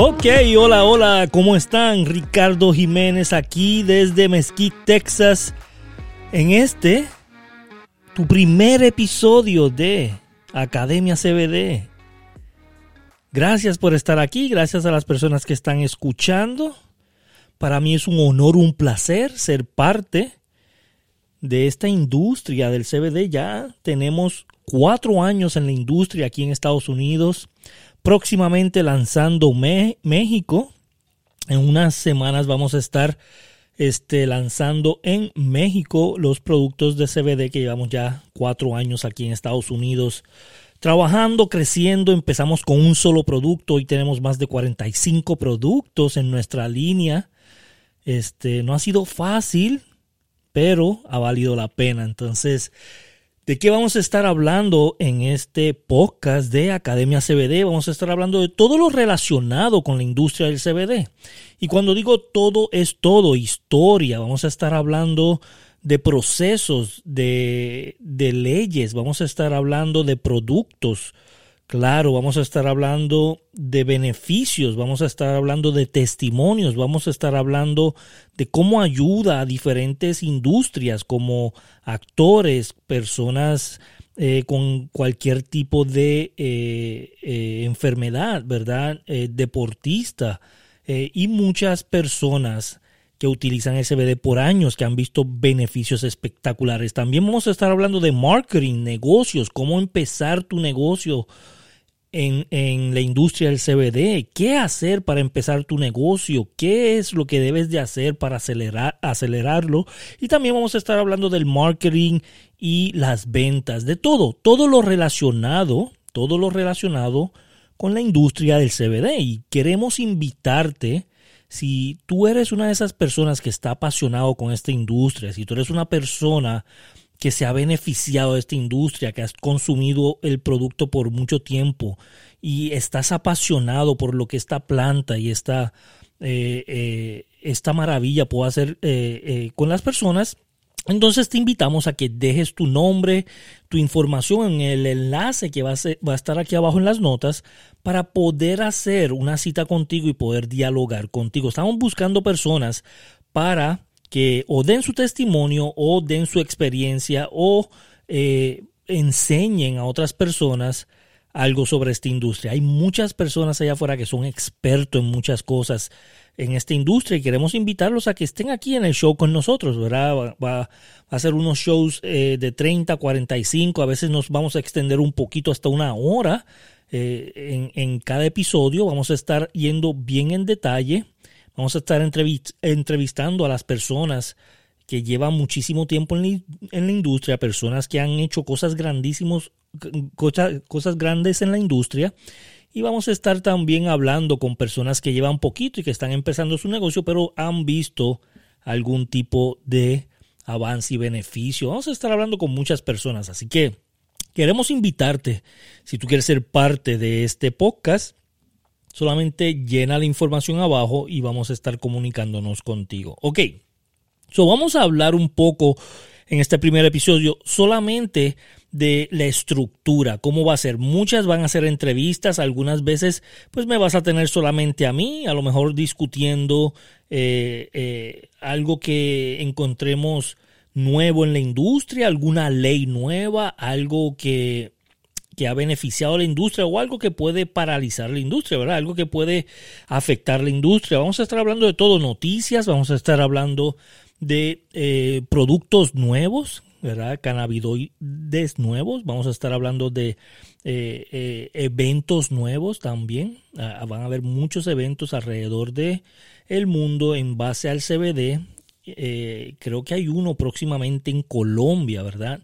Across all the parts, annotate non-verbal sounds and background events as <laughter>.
Ok, hola, hola, ¿cómo están? Ricardo Jiménez aquí desde Mesquite, Texas. En este, tu primer episodio de Academia CBD. Gracias por estar aquí, gracias a las personas que están escuchando. Para mí es un honor, un placer ser parte de esta industria del CBD. Ya tenemos cuatro años en la industria aquí en Estados Unidos próximamente lanzando México. En unas semanas vamos a estar este, lanzando en México los productos de CBD que llevamos ya cuatro años aquí en Estados Unidos trabajando, creciendo. Empezamos con un solo producto. Hoy tenemos más de 45 productos en nuestra línea. Este, no ha sido fácil, pero ha valido la pena. Entonces, ¿De qué vamos a estar hablando en este podcast de Academia CBD? Vamos a estar hablando de todo lo relacionado con la industria del CBD. Y cuando digo todo, es todo, historia. Vamos a estar hablando de procesos, de, de leyes, vamos a estar hablando de productos, Claro, vamos a estar hablando de beneficios, vamos a estar hablando de testimonios, vamos a estar hablando de cómo ayuda a diferentes industrias como actores, personas eh, con cualquier tipo de eh, eh, enfermedad, ¿verdad? deportista y muchas personas que utilizan SBD por años, que han visto beneficios espectaculares. También vamos a estar hablando de marketing, negocios, cómo empezar tu negocio en, la industria del CBD, qué hacer para empezar tu negocio, qué es lo que debes de hacer para acelerar, acelerarlo. Y también vamos a estar hablando del marketing y las ventas, de todo, todo lo relacionado, todo lo relacionado con la industria del CBD. Y queremos invitarte, si tú eres una de esas personas que está apasionado con esta industria, si tú eres una persona que se ha beneficiado de esta industria, que has consumido el producto por mucho tiempo y estás apasionado por lo que esta planta y esta, eh, eh, esta maravilla puede hacer eh, con las personas, entonces te invitamos a que dejes tu nombre, tu información en el enlace que va a, va a, estar aquí abajo en las notas para poder hacer una cita contigo y poder dialogar contigo. Estamos buscando personas para que o den su testimonio o den su experiencia o eh, enseñen a otras personas algo sobre esta industria. Hay muchas personas allá afuera que son expertos en muchas cosas en esta industria y queremos invitarlos a que estén aquí en el show con nosotros, ¿verdad? Va, a ser unos shows eh, de 30, 45, a veces nos vamos a extender un poquito hasta una hora eh, en, en cada episodio. Vamos a estar yendo bien en detalle Vamos a estar entrevistando a las personas que llevan muchísimo tiempo en la, industria, personas que han hecho cosas grandísimos, cosas, grandes en la industria. Y vamos a estar también hablando con personas que llevan poquito y que están empezando su negocio, pero han visto algún tipo de avance y beneficio. Vamos a estar hablando con muchas personas, así que queremos invitarte, si tú quieres ser parte de este podcast, Solamente llena la información abajo y vamos a estar comunicándonos contigo. Ok, so vamos a hablar un poco en este primer episodio solamente de la estructura, cómo va a ser. Muchas van a ser entrevistas, algunas veces pues me vas a tener solamente a mí, a lo mejor discutiendo eh, eh, algo que encontremos nuevo en la industria, alguna ley nueva, algo que que ha beneficiado a la industria o algo que puede paralizar la industria, ¿verdad? Algo que puede afectar la industria. Vamos a estar hablando de todo, noticias, vamos a estar hablando de eh, productos nuevos, ¿verdad? Cannabinoides nuevos, vamos a estar hablando de eh, eh, eventos nuevos también. Ah, van a haber muchos eventos alrededor de mundo en base al CBD. creo que hay uno próximamente en Colombia, ¿verdad?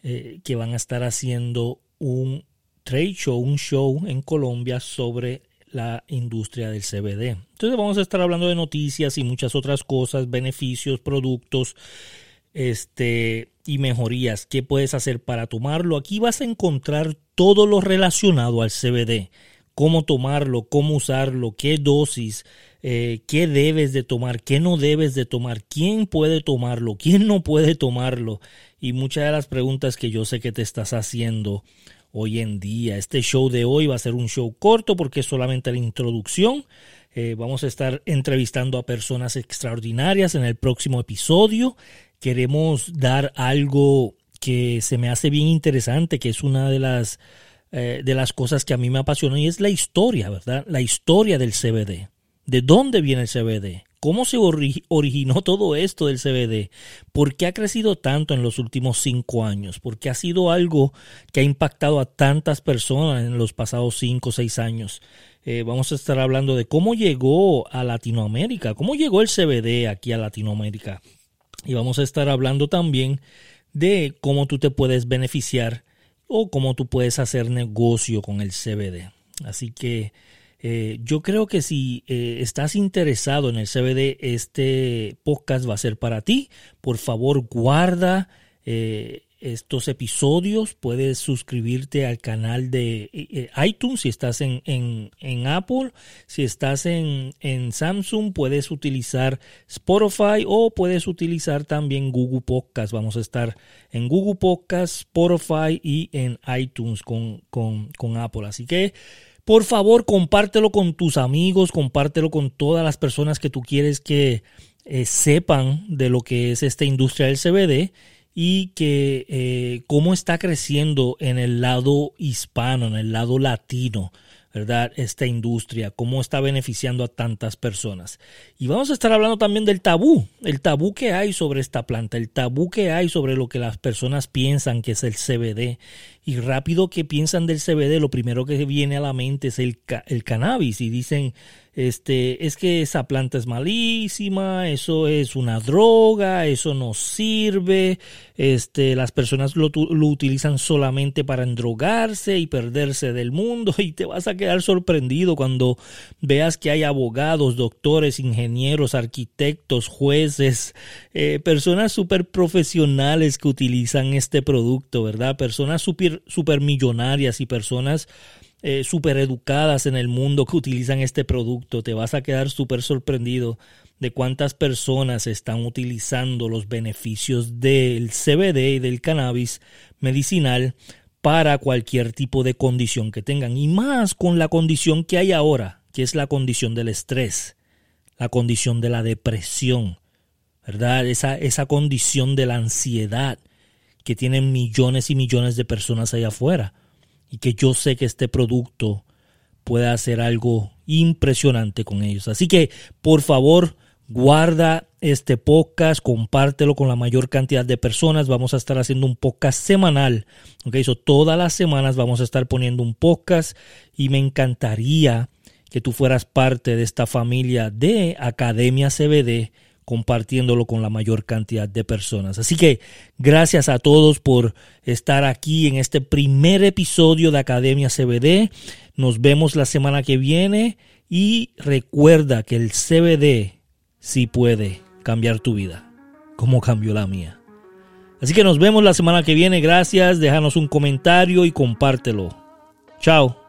que van a estar haciendo un trade show, un show en Colombia sobre la industria del CBD. Entonces vamos a estar hablando de noticias y muchas otras cosas, beneficios, productos, este y mejorías. ¿Qué puedes hacer para tomarlo? Aquí vas a encontrar todo lo relacionado al CBD. Cómo tomarlo, cómo usarlo, qué dosis, eh, qué debes de tomar, qué no debes de tomar, quién puede tomarlo, quién no puede tomarlo. Y muchas de las preguntas que yo sé que te estás haciendo hoy en día. Este show de hoy va a ser un show corto porque es solamente la introducción. Eh, vamos a estar entrevistando a personas extraordinarias en el próximo episodio. Queremos dar algo que se me hace bien interesante, que es una de las, eh, de las cosas que a mí me apasiona y es la historia, ¿verdad? La historia del CBD. ¿De dónde viene el CBD? ¿Cómo se originó todo esto del CBD? ¿Por qué ha crecido tanto en los últimos cinco años? ¿Por qué ha sido algo que ha impactado a tantas personas en los pasados cinco o seis años? Eh, vamos a estar hablando de cómo llegó a Latinoamérica, cómo llegó el CBD aquí a Latinoamérica. Y vamos a estar hablando también de cómo tú te puedes beneficiar o cómo tú puedes hacer negocio con el CBD. Así que eh, yo creo que si eh, estás interesado en el CBD, este podcast va a ser para ti. Por favor, guarda eh, estos episodios. Puedes suscribirte al canal de iTunes si estás en, en, Apple. Si estás en, en, Samsung, puedes utilizar Spotify o puedes utilizar también Google Podcast. Vamos a estar en Google Podcast, Spotify y en iTunes con, con, con Apple. Así que por favor, compártelo con tus amigos, compártelo con todas las personas que tú quieres que eh, sepan de lo que es esta industria del CBD y que eh, cómo está creciendo en el lado hispano, en el lado latino. ¿Verdad? Esta industria, cómo está beneficiando a tantas personas. Y vamos a estar hablando también del tabú, el tabú que hay sobre esta planta, el tabú que hay sobre lo que las personas piensan que es el CBD. Y rápido que piensan del CBD, lo primero que viene a la mente es el, el cannabis y dicen, este, es que esa planta es malísima, eso es una droga, eso no sirve, este, las personas lo, lo, utilizan solamente para endrogarse y perderse del mundo <laughs> y te vas a quedar sorprendido cuando veas que hay abogados, doctores, ingenieros, arquitectos, jueces, eh, personas súper profesionales que utilizan este producto, ¿verdad? Personas súper millonarias y personas eh, educadas en el mundo que utilizan este producto. Te vas a quedar súper sorprendido de cuántas personas están utilizando los beneficios del CBD y del cannabis medicinal para cualquier tipo de condición que tengan. Y más con la condición que hay ahora, que es la condición del estrés, la condición de la depresión, ¿verdad? Esa, esa condición de la ansiedad que tienen millones y millones de personas allá afuera y que yo sé que este producto puede hacer algo impresionante con ellos. Así que, por favor, guarda este podcast, compártelo con la mayor cantidad de personas. Vamos a estar haciendo un podcast semanal. Ok, eso todas las semanas vamos a estar poniendo un podcast y me encantaría que tú fueras parte de esta familia de Academia CBD compartiéndolo con la mayor cantidad de personas. Así que gracias a todos por estar aquí en este primer episodio de Academia CBD. Nos vemos la semana que viene y recuerda que el CBD sí puede cambiar tu vida, como cambió la mía. Así que nos vemos la semana que viene. Gracias, déjanos un comentario y compártelo. Chao.